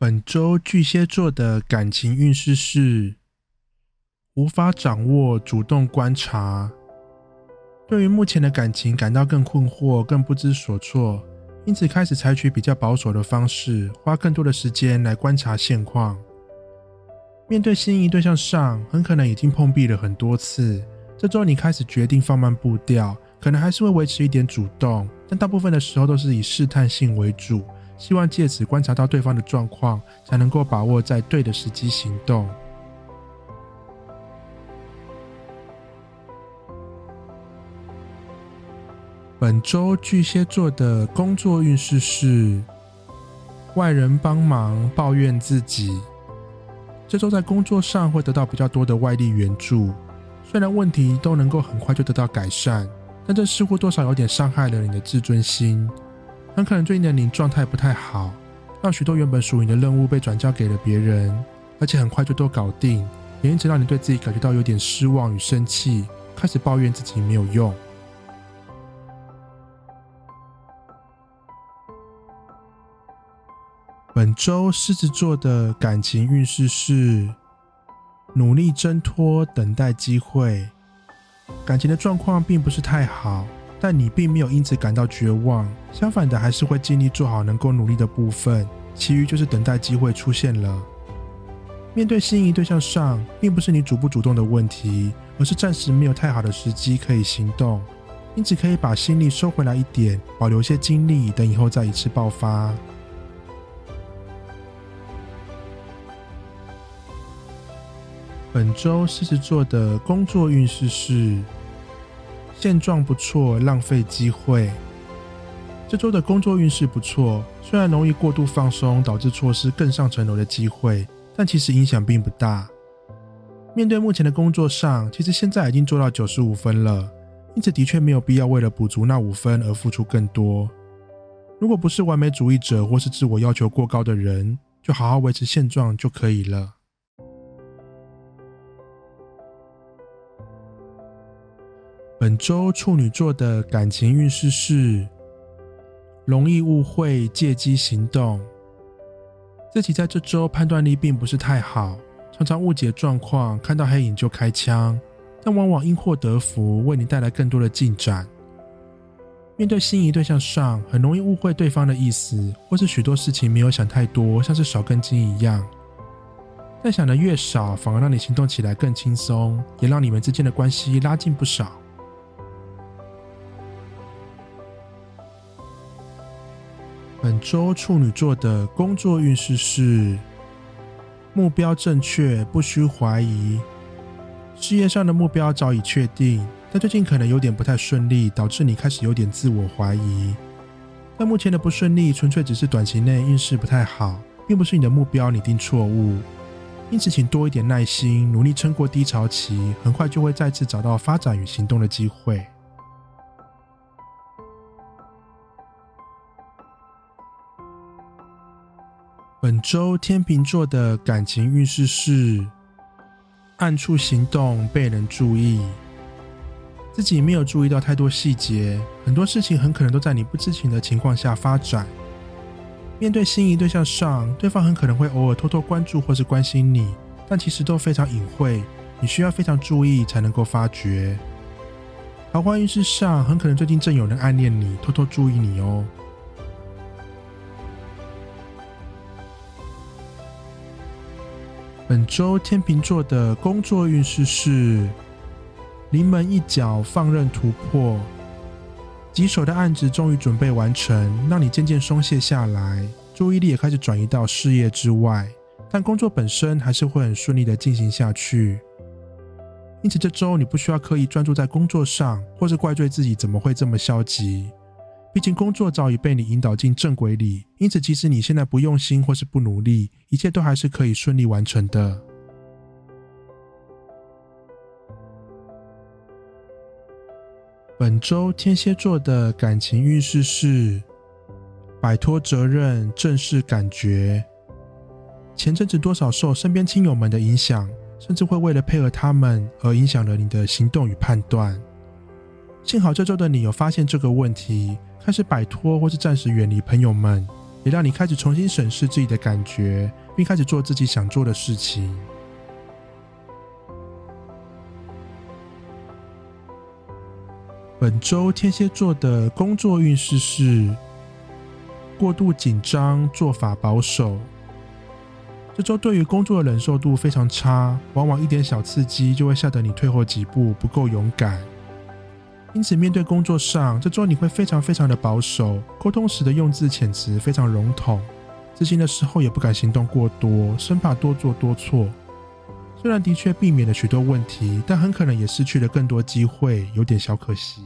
本周巨蟹座的感情运势是无法掌握，主动观察。对于目前的感情感到更困惑、更不知所措，因此开始采取比较保守的方式，花更多的时间来观察现况。面对心仪对象上，很可能已经碰壁了很多次。这周你开始决定放慢步调，可能还是会维持一点主动，但大部分的时候都是以试探性为主。希望借此观察到对方的状况，才能够把握在对的时机行动。本周巨蟹座的工作运势是外人帮忙抱怨自己。这周在工作上会得到比较多的外力援助，虽然问题都能够很快就得到改善，但这似乎多少有点伤害了你的自尊心。很可能最近的你状态不太好，让许多原本属于你的任务被转交给了别人，而且很快就都搞定，也因此让你对自己感觉到有点失望与生气，开始抱怨自己没有用。本周狮子座的感情运势是努力挣脱，等待机会，感情的状况并不是太好。但你并没有因此感到绝望，相反的，还是会尽力做好能够努力的部分，其余就是等待机会出现了。面对心仪对象上，并不是你主不主动的问题，而是暂时没有太好的时机可以行动，因此可以把心力收回来一点，保留些精力，等以后再一次爆发。本周狮子座的工作运势是。现状不错，浪费机会。这周的工作运势不错，虽然容易过度放松，导致错失更上层楼的机会，但其实影响并不大。面对目前的工作上，其实现在已经做到九十五分了，因此的确没有必要为了补足那五分而付出更多。如果不是完美主义者或是自我要求过高的人，就好好维持现状就可以了。本周处女座的感情运势是容易误会，借机行动。自己在这周判断力并不是太好，常常误解状况，看到黑影就开枪，但往往因祸得福，为你带来更多的进展。面对心仪对象上，很容易误会对方的意思，或是许多事情没有想太多，像是少根筋一样。但想的越少，反而让你行动起来更轻松，也让你们之间的关系拉近不少。本周处女座的工作运势是目标正确，不需怀疑。事业上的目标早已确定，但最近可能有点不太顺利，导致你开始有点自我怀疑。但目前的不顺利纯粹只是短期内运势不太好，并不是你的目标拟定错误。因此，请多一点耐心，努力撑过低潮期，很快就会再次找到发展与行动的机会。本周天秤座的感情运势是暗处行动被人注意，自己没有注意到太多细节，很多事情很可能都在你不知情的情况下发展。面对心仪对象上，对方很可能会偶尔偷偷关注或是关心你，但其实都非常隐晦，你需要非常注意才能够发觉。桃花运势上，很可能最近正有人暗恋你，偷偷注意你哦。本周天秤座的工作运势是临门一脚，放任突破。棘手的案子终于准备完成，让你渐渐松懈下来，注意力也开始转移到事业之外。但工作本身还是会很顺利的进行下去。因此这周你不需要刻意专注在工作上，或是怪罪自己怎么会这么消极。毕竟工作早已被你引导进正轨里，因此即使你现在不用心或是不努力，一切都还是可以顺利完成的。本周天蝎座的感情运势是摆脱责任，正视感觉。前阵子多少受身边亲友们的影响，甚至会为了配合他们而影响了你的行动与判断。幸好这周的你有发现这个问题。开始摆脱或是暂时远离朋友们，也让你开始重新审视自己的感觉，并开始做自己想做的事情。本周天蝎座的工作运势是过度紧张，做法保守。这周对于工作的忍受度非常差，往往一点小刺激就会吓得你退后几步，不够勇敢。因此，面对工作上，这周你会非常非常的保守，沟通时的用字遣词非常笼统，执行的时候也不敢行动过多，生怕多做多错。虽然的确避免了许多问题，但很可能也失去了更多机会，有点小可惜。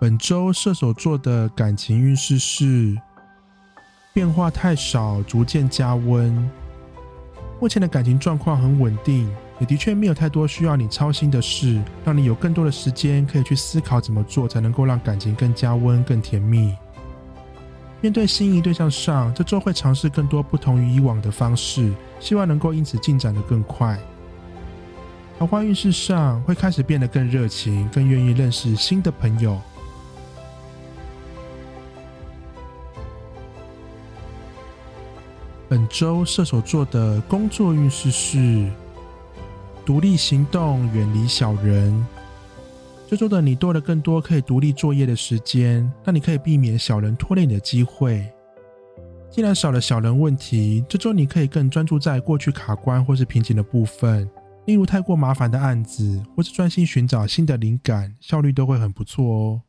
本周射手座的感情运势是变化太少，逐渐加温。目前的感情状况很稳定，也的确没有太多需要你操心的事，让你有更多的时间可以去思考怎么做才能够让感情更加温、更甜蜜。面对心仪对象上，这周会尝试更多不同于以往的方式，希望能够因此进展的更快。桃花运势上会开始变得更热情，更愿意认识新的朋友。本周射手座的工作运势是独立行动，远离小人。这周的你多了更多可以独立作业的时间，那你可以避免小人拖累你的机会。既然少了小人问题，这周你可以更专注在过去卡关或是瓶颈的部分，例如太过麻烦的案子，或是专心寻找新的灵感，效率都会很不错哦。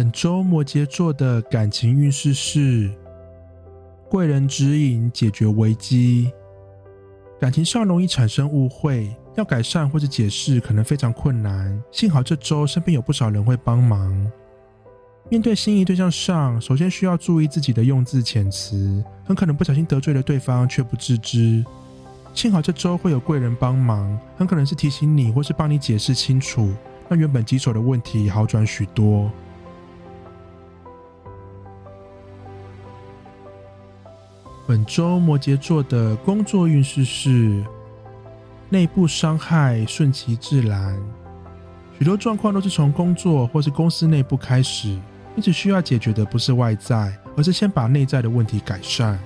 本周摩羯座的感情运势是贵人指引，解决危机。感情上容易产生误会，要改善或者解释可能非常困难。幸好这周身边有不少人会帮忙。面对心仪对象上，首先需要注意自己的用字遣词，很可能不小心得罪了对方却不自知。幸好这周会有贵人帮忙，很可能是提醒你或是帮你解释清楚，让原本棘手的问题好转许多。本周摩羯座的工作运势是内部伤害顺其自然，许多状况都是从工作或是公司内部开始，因此需要解决的不是外在，而是先把内在的问题改善。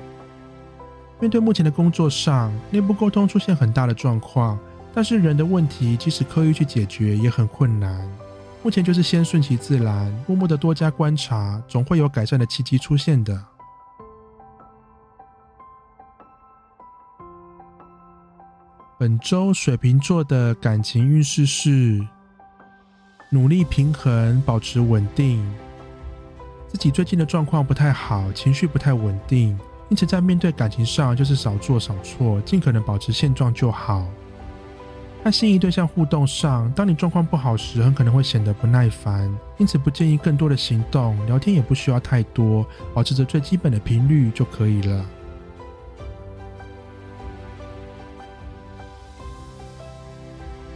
面对目前的工作上，内部沟通出现很大的状况，但是人的问题即使刻意去解决也很困难。目前就是先顺其自然，默默的多加观察，总会有改善的契机出现的。本周水瓶座的感情运势是努力平衡，保持稳定。自己最近的状况不太好，情绪不太稳定，因此在面对感情上就是少做少错，尽可能保持现状就好。和心仪对象互动上，当你状况不好时，很可能会显得不耐烦，因此不建议更多的行动，聊天也不需要太多，保持着最基本的频率就可以了。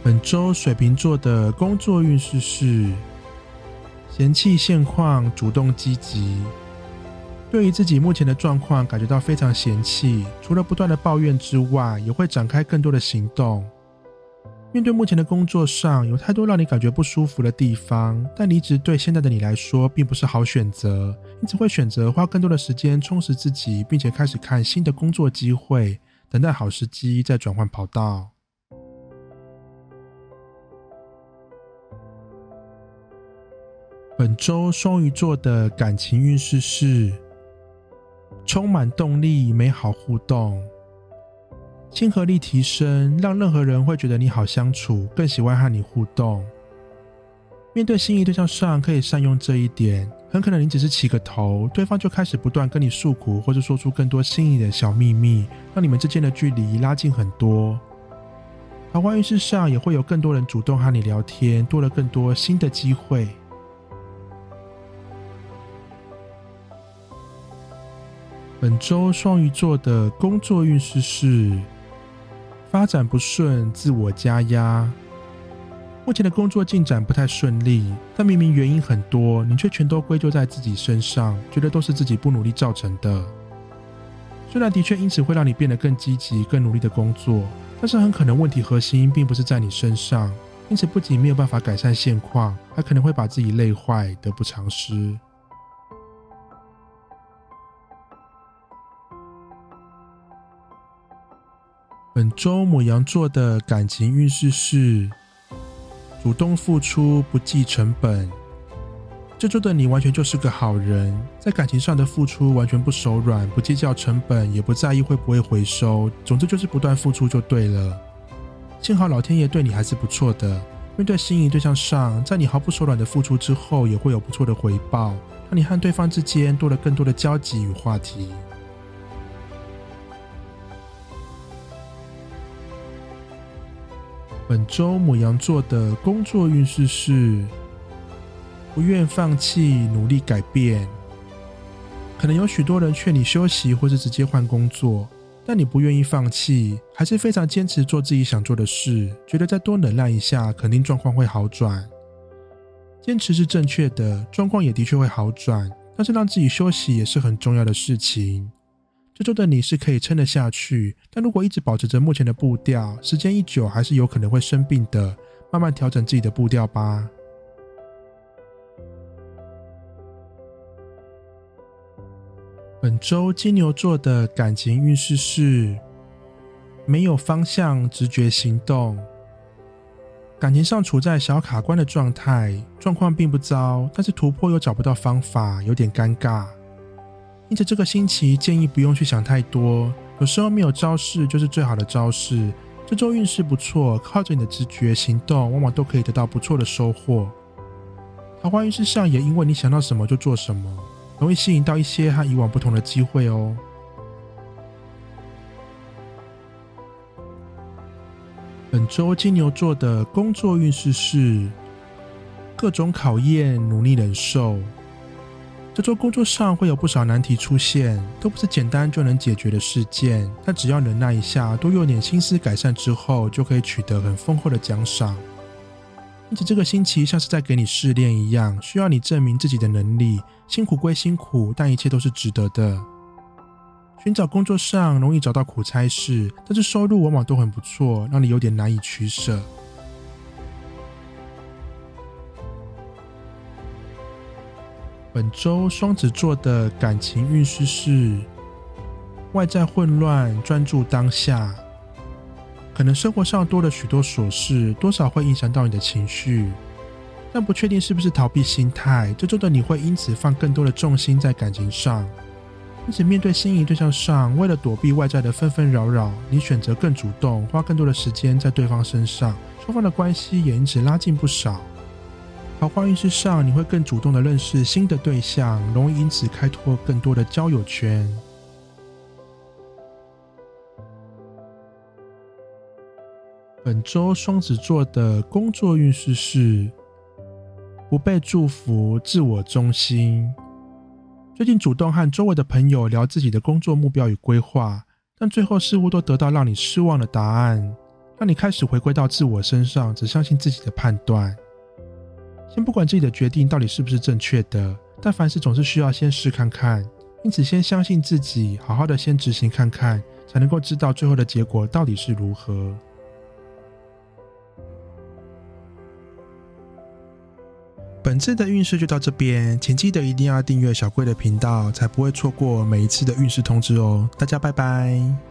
本周水瓶座的工作运势是嫌弃现况，主动积极。对于自己目前的状况感觉到非常嫌弃，除了不断的抱怨之外，也会展开更多的行动。面对目前的工作上有太多让你感觉不舒服的地方，但离职对现在的你来说并不是好选择，因此会选择花更多的时间充实自己，并且开始看新的工作机会，等待好时机再转换跑道。本周双鱼座的感情运势是充满动力、美好互动，亲和力提升，让任何人会觉得你好相处，更喜欢和你互动。面对心仪对象上，可以善用这一点，很可能你只是起个头，对方就开始不断跟你诉苦，或者说出更多心仪的小秘密，让你们之间的距离拉近很多。桃花运势上也会有更多人主动和你聊天，多了更多新的机会。本周双鱼座的工作运势是发展不顺，自我加压。目前的工作进展不太顺利，但明明原因很多，你却全都归咎在自己身上，觉得都是自己不努力造成的。虽然的确因此会让你变得更积极、更努力的工作，但是很可能问题核心并不是在你身上，因此不仅没有办法改善现况，还可能会把自己累坏，得不偿失。本周母羊座的感情运势是主动付出，不计成本。这周的你完全就是个好人，在感情上的付出完全不手软，不计较成本，也不在意会不会回收。总之就是不断付出就对了。幸好老天爷对你还是不错的，面对心仪对象上，在你毫不手软的付出之后，也会有不错的回报，让你和对方之间多了更多的交集与话题。本周母羊座的工作运势是。不愿放弃，努力改变。可能有许多人劝你休息，或是直接换工作，但你不愿意放弃，还是非常坚持做自己想做的事，觉得再多忍耐一下，肯定状况会好转。坚持是正确的，状况也的确会好转，但是让自己休息也是很重要的事情。这周的你是可以撑得下去，但如果一直保持着目前的步调，时间一久还是有可能会生病的。慢慢调整自己的步调吧。本周金牛座的感情运势是没有方向，直觉行动。感情上处在小卡关的状态，状况并不糟，但是突破又找不到方法，有点尴尬。因此这个星期建议不用去想太多，有时候没有招式就是最好的招式。这周运势不错，靠着你的直觉行动，往往都可以得到不错的收获。桃花运势上也因为你想到什么就做什么。容易吸引到一些和以往不同的机会哦。本周金牛座的工作运势是各种考验，努力忍受。这周工作上会有不少难题出现，都不是简单就能解决的事件。但只要忍耐一下，多用点心思改善之后，就可以取得很丰厚的奖赏。因此，这个星期像是在给你试炼一样，需要你证明自己的能力。辛苦归辛苦，但一切都是值得的。寻找工作上容易找到苦差事，但是收入往往都很不错，让你有点难以取舍。本周双子座的感情运势是外在混乱，专注当下。可能生活上多了许多琐事，多少会影响到你的情绪，但不确定是不是逃避心态。这周的你会因此放更多的重心在感情上，因此面对心仪对象上，为了躲避外在的纷纷扰扰，你选择更主动，花更多的时间在对方身上，双方的关系也因此拉近不少。桃花运势上，你会更主动的认识新的对象，容易因此开拓更多的交友圈。本周双子座的工作运势是不被祝福、自我中心。最近主动和周围的朋友聊自己的工作目标与规划，但最后似乎都得到让你失望的答案，让你开始回归到自我身上，只相信自己的判断。先不管自己的决定到底是不是正确的，但凡事总是需要先试看看，因此先相信自己，好好的先执行看看，才能够知道最后的结果到底是如何。本次的运势就到这边，请记得一定要订阅小龟的频道，才不会错过每一次的运势通知哦。大家拜拜。